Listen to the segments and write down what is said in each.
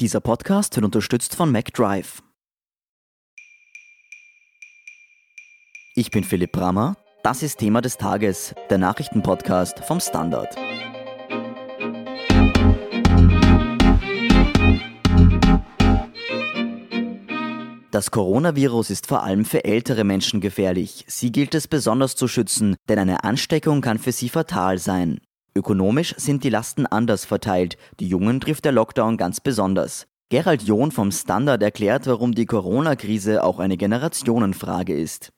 Dieser Podcast wird unterstützt von MacDrive. Ich bin Philipp Brammer. Das ist Thema des Tages, der Nachrichtenpodcast vom Standard. Das Coronavirus ist vor allem für ältere Menschen gefährlich. Sie gilt es besonders zu schützen, denn eine Ansteckung kann für sie fatal sein. Ökonomisch sind die Lasten anders verteilt, die Jungen trifft der Lockdown ganz besonders. Gerald John vom Standard erklärt, warum die Corona-Krise auch eine Generationenfrage ist.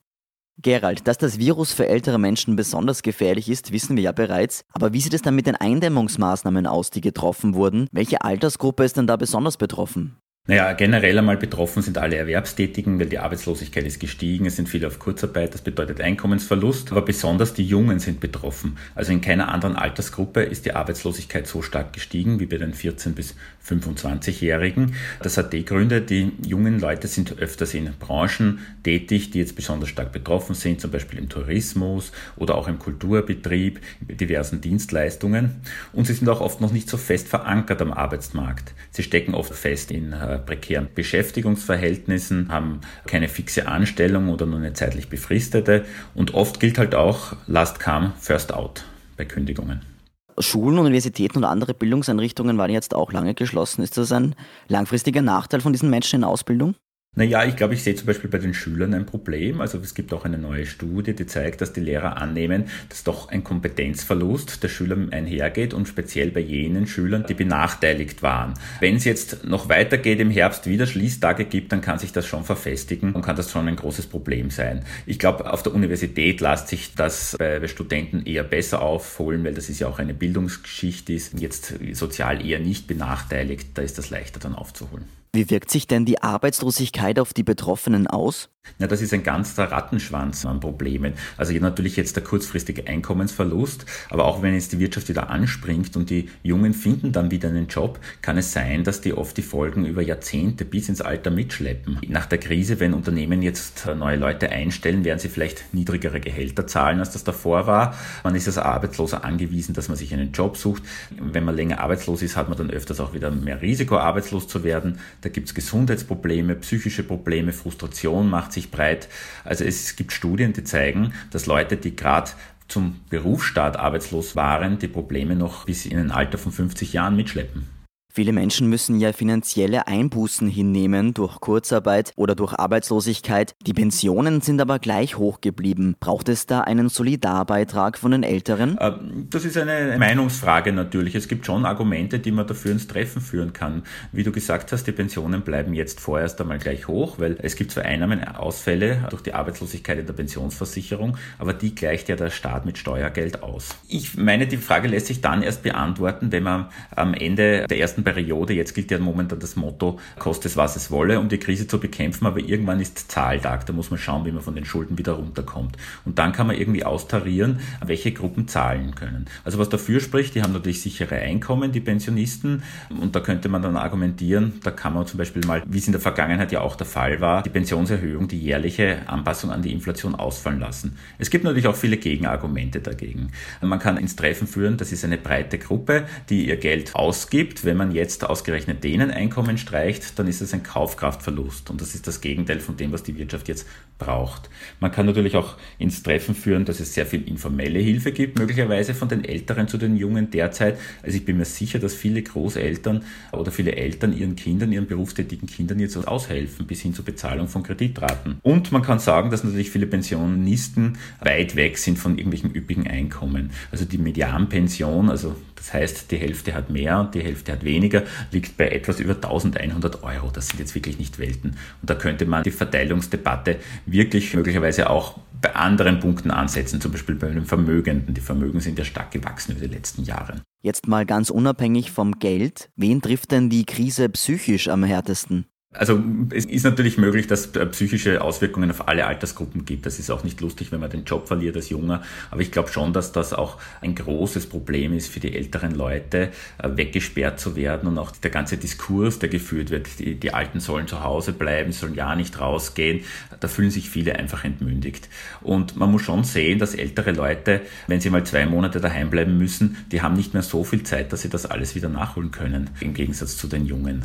Gerald, dass das Virus für ältere Menschen besonders gefährlich ist, wissen wir ja bereits. Aber wie sieht es dann mit den Eindämmungsmaßnahmen aus, die getroffen wurden? Welche Altersgruppe ist denn da besonders betroffen? Naja, generell einmal betroffen sind alle Erwerbstätigen, weil die Arbeitslosigkeit ist gestiegen, es sind viele auf Kurzarbeit, das bedeutet Einkommensverlust, aber besonders die Jungen sind betroffen. Also in keiner anderen Altersgruppe ist die Arbeitslosigkeit so stark gestiegen wie bei den 14- bis 25-Jährigen. Das hat die Gründe, die jungen Leute sind öfters in Branchen tätig, die jetzt besonders stark betroffen sind, zum Beispiel im Tourismus oder auch im Kulturbetrieb, in diversen Dienstleistungen. Und sie sind auch oft noch nicht so fest verankert am Arbeitsmarkt. Sie stecken oft fest in äh, prekären Beschäftigungsverhältnissen, haben keine fixe Anstellung oder nur eine zeitlich befristete. Und oft gilt halt auch Last come, first out bei Kündigungen. Schulen, Universitäten und andere Bildungseinrichtungen waren jetzt auch lange geschlossen. Ist das ein langfristiger Nachteil von diesen Menschen in Ausbildung? Naja, ich glaube, ich sehe zum Beispiel bei den Schülern ein Problem. Also es gibt auch eine neue Studie, die zeigt, dass die Lehrer annehmen, dass doch ein Kompetenzverlust der Schüler einhergeht und speziell bei jenen Schülern, die benachteiligt waren. Wenn es jetzt noch weitergeht im Herbst, wieder Schließtage gibt, dann kann sich das schon verfestigen und kann das schon ein großes Problem sein. Ich glaube, auf der Universität lässt sich das bei, Studenten eher besser aufholen, weil das ist ja auch eine Bildungsgeschichte ist, jetzt sozial eher nicht benachteiligt, da ist das leichter dann aufzuholen. Wie wirkt sich denn die Arbeitslosigkeit auf die Betroffenen aus? Ja, das ist ein ganzer Rattenschwanz an Problemen. Also natürlich jetzt der kurzfristige Einkommensverlust, aber auch wenn jetzt die Wirtschaft wieder anspringt und die Jungen finden dann wieder einen Job, kann es sein, dass die oft die Folgen über Jahrzehnte bis ins Alter mitschleppen. Nach der Krise, wenn Unternehmen jetzt neue Leute einstellen, werden sie vielleicht niedrigere Gehälter zahlen, als das davor war. Man ist als Arbeitsloser angewiesen, dass man sich einen Job sucht. Wenn man länger arbeitslos ist, hat man dann öfters auch wieder mehr Risiko, arbeitslos zu werden. Da gibt es Gesundheitsprobleme, psychische Probleme, Frustration macht sich breit. Also es gibt Studien, die zeigen, dass Leute, die gerade zum Berufsstart arbeitslos waren, die Probleme noch bis in ein Alter von 50 Jahren mitschleppen. Viele Menschen müssen ja finanzielle Einbußen hinnehmen durch Kurzarbeit oder durch Arbeitslosigkeit. Die Pensionen sind aber gleich hoch geblieben. Braucht es da einen Solidarbeitrag von den Älteren? Äh, das ist eine Meinungsfrage natürlich. Es gibt schon Argumente, die man dafür ins Treffen führen kann. Wie du gesagt hast, die Pensionen bleiben jetzt vorerst einmal gleich hoch, weil es gibt zwar Einnahmenausfälle durch die Arbeitslosigkeit in der Pensionsversicherung, aber die gleicht ja der Staat mit Steuergeld aus. Ich meine, die Frage lässt sich dann erst beantworten, wenn man am Ende der ersten ersten Periode, jetzt gilt ja momentan das Motto, koste es was es wolle, um die Krise zu bekämpfen, aber irgendwann ist Zahltag, da muss man schauen, wie man von den Schulden wieder runterkommt. Und dann kann man irgendwie austarieren, welche Gruppen zahlen können. Also was dafür spricht, die haben natürlich sichere Einkommen, die Pensionisten, und da könnte man dann argumentieren, da kann man zum Beispiel mal, wie es in der Vergangenheit ja auch der Fall war, die Pensionserhöhung, die jährliche Anpassung an die Inflation ausfallen lassen. Es gibt natürlich auch viele Gegenargumente dagegen. Man kann ins Treffen führen, das ist eine breite Gruppe, die ihr Geld ausgibt, wenn man man jetzt ausgerechnet denen Einkommen streicht, dann ist es ein Kaufkraftverlust. Und das ist das Gegenteil von dem, was die Wirtschaft jetzt braucht. Man kann natürlich auch ins Treffen führen, dass es sehr viel informelle Hilfe gibt, möglicherweise von den Älteren zu den Jungen derzeit. Also ich bin mir sicher, dass viele Großeltern oder viele Eltern ihren Kindern, ihren berufstätigen Kindern jetzt aushelfen, bis hin zur Bezahlung von Kreditraten. Und man kann sagen, dass natürlich viele Pensionisten weit weg sind von irgendwelchen üppigen Einkommen. Also die Medianpension, also das heißt, die Hälfte hat mehr und die Hälfte hat weniger, liegt bei etwas über 1100 Euro. Das sind jetzt wirklich nicht Welten. Und da könnte man die Verteilungsdebatte wirklich möglicherweise auch bei anderen Punkten ansetzen, zum Beispiel bei den Vermögenden. Die Vermögen sind ja stark gewachsen über die letzten Jahre. Jetzt mal ganz unabhängig vom Geld, wen trifft denn die Krise psychisch am härtesten? Also es ist natürlich möglich, dass es psychische Auswirkungen auf alle Altersgruppen gibt. Das ist auch nicht lustig, wenn man den Job verliert als Junger. Aber ich glaube schon, dass das auch ein großes Problem ist für die älteren Leute, äh, weggesperrt zu werden und auch der ganze Diskurs, der geführt wird. Die, die Alten sollen zu Hause bleiben, sollen ja nicht rausgehen. Da fühlen sich viele einfach entmündigt. Und man muss schon sehen, dass ältere Leute, wenn sie mal zwei Monate daheim bleiben müssen, die haben nicht mehr so viel Zeit, dass sie das alles wieder nachholen können, im Gegensatz zu den Jungen.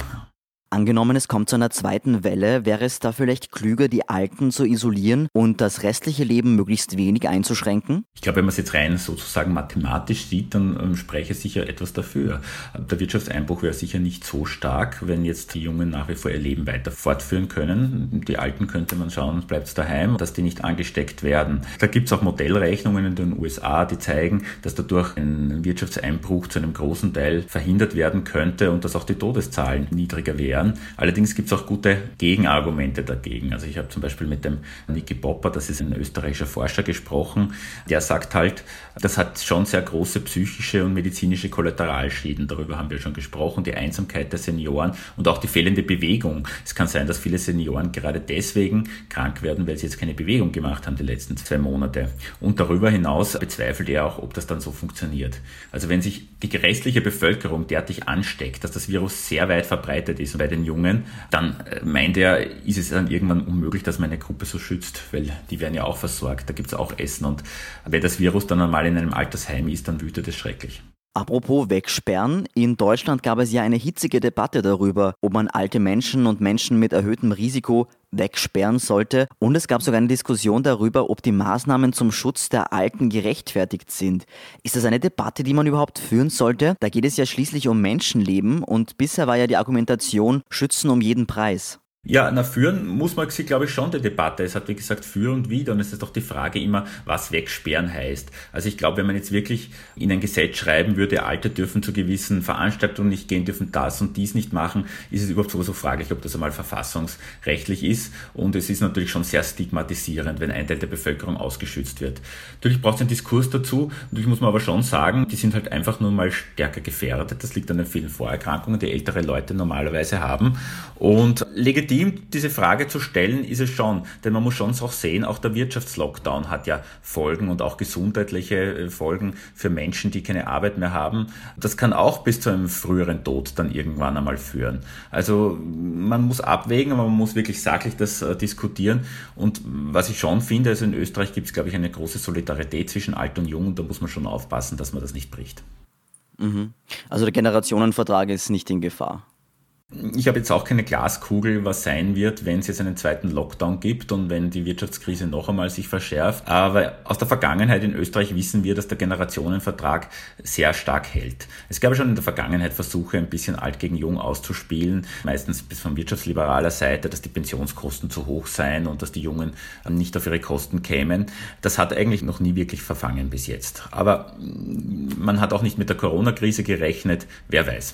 Angenommen, es kommt zu einer zweiten Welle, wäre es da vielleicht klüger, die Alten zu isolieren und das restliche Leben möglichst wenig einzuschränken? Ich glaube, wenn man es jetzt rein sozusagen mathematisch sieht, dann ähm, spreche sicher etwas dafür. Der Wirtschaftseinbruch wäre sicher nicht so stark, wenn jetzt die Jungen nach wie vor ihr Leben weiter fortführen können. Die Alten könnte man schauen, bleibt es daheim, dass die nicht angesteckt werden. Da gibt es auch Modellrechnungen in den USA, die zeigen, dass dadurch ein Wirtschaftseinbruch zu einem großen Teil verhindert werden könnte und dass auch die Todeszahlen niedriger wären wären. Allerdings gibt es auch gute Gegenargumente dagegen. Also ich habe zum Beispiel mit dem Niki Popper, das ist ein österreichischer Forscher, gesprochen. Der sagt halt, das hat schon sehr große psychische und medizinische Kollateralschäden. Darüber haben wir schon gesprochen. Die Einsamkeit der Senioren und auch die fehlende Bewegung. Es kann sein, dass viele Senioren gerade deswegen krank werden, weil sie jetzt keine Bewegung gemacht haben die letzten zwei Monate. Und darüber hinaus bezweifelt er auch, ob das dann so funktioniert. Also wenn sich die restliche Bevölkerung derartig ansteckt, dass das Virus sehr weit verbreitet ist bei den Jungen, dann äh, meint er, ist es dann irgendwann unmöglich, dass man eine Gruppe so schützt, weil die werden ja auch versorgt, da gibt es auch Essen und wenn das Virus dann einmal in einem Altersheim ist, dann wütet es schrecklich. Apropos wegsperren, in Deutschland gab es ja eine hitzige Debatte darüber, ob man alte Menschen und Menschen mit erhöhtem Risiko wegsperren sollte. Und es gab sogar eine Diskussion darüber, ob die Maßnahmen zum Schutz der Alten gerechtfertigt sind. Ist das eine Debatte, die man überhaupt führen sollte? Da geht es ja schließlich um Menschenleben und bisher war ja die Argumentation Schützen um jeden Preis. Ja, na, führen muss man sie, glaube ich, schon die Debatte. Es hat, wie gesagt, für und wider. Und es ist doch die Frage immer, was wegsperren heißt. Also ich glaube, wenn man jetzt wirklich in ein Gesetz schreiben würde, Alte dürfen zu gewissen Veranstaltungen nicht gehen, dürfen das und dies nicht machen, ist es überhaupt sowieso fraglich, ob das einmal verfassungsrechtlich ist. Und es ist natürlich schon sehr stigmatisierend, wenn ein Teil der Bevölkerung ausgeschützt wird. Natürlich braucht es einen Diskurs dazu. Natürlich muss man aber schon sagen, die sind halt einfach nur mal stärker gefährdet. Das liegt an den vielen Vorerkrankungen, die ältere Leute normalerweise haben. Und legitim legitim, diese Frage zu stellen, ist es schon. Denn man muss schon auch sehen, auch der Wirtschaftslockdown hat ja Folgen und auch gesundheitliche äh, Folgen für Menschen, die keine Arbeit mehr haben. Das kann auch bis zu einem früheren Tod dann irgendwann einmal führen. Also man muss abwägen, aber man muss wirklich sachlich das äh, diskutieren. Und was ich schon finde, also in Österreich gibt es, glaube ich, eine große Solidarität zwischen alt und jung und da muss man schon aufpassen, dass man das nicht bricht. Mhm. Also der Generationenvertrag ist nicht in Gefahr. Ich habe jetzt auch keine Glaskugel, was sein wird, wenn es jetzt einen zweiten Lockdown gibt und wenn die Wirtschaftskrise noch einmal sich verschärft. Aber aus der Vergangenheit in Österreich wissen wir, dass der Generationenvertrag sehr stark hält. Es gab schon in der Vergangenheit Versuche, ein bisschen alt gegen jung auszuspielen, meistens bis von wirtschaftsliberaler Seite, dass die Pensionskosten zu hoch seien und dass die Jungen nicht auf ihre Kosten kämen. Das hat eigentlich noch nie wirklich verfangen bis jetzt. Aber man hat auch nicht mit der Corona-Krise gerechnet. Wer weiß.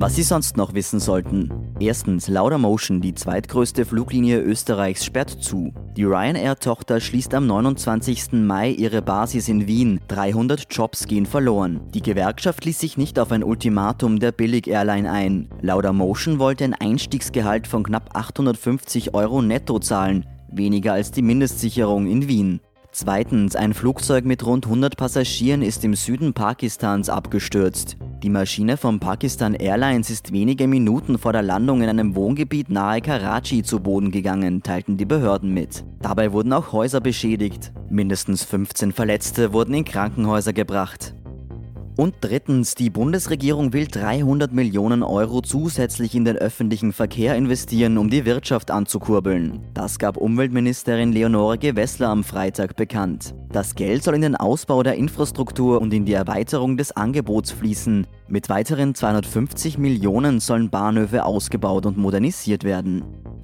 Was Sie sonst noch wissen sollten. Erstens, Laudamotion, die zweitgrößte Fluglinie Österreichs, sperrt zu. Die Ryanair-Tochter schließt am 29. Mai ihre Basis in Wien. 300 Jobs gehen verloren. Die Gewerkschaft ließ sich nicht auf ein Ultimatum der Billig-Airline ein. Laudamotion wollte ein Einstiegsgehalt von knapp 850 Euro netto zahlen, weniger als die Mindestsicherung in Wien. Zweitens, ein Flugzeug mit rund 100 Passagieren ist im Süden Pakistans abgestürzt. Die Maschine von Pakistan Airlines ist wenige Minuten vor der Landung in einem Wohngebiet nahe Karachi zu Boden gegangen, teilten die Behörden mit. Dabei wurden auch Häuser beschädigt. Mindestens 15 Verletzte wurden in Krankenhäuser gebracht. Und drittens, die Bundesregierung will 300 Millionen Euro zusätzlich in den öffentlichen Verkehr investieren, um die Wirtschaft anzukurbeln. Das gab Umweltministerin Leonore Gewessler am Freitag bekannt. Das Geld soll in den Ausbau der Infrastruktur und in die Erweiterung des Angebots fließen. Mit weiteren 250 Millionen sollen Bahnhöfe ausgebaut und modernisiert werden.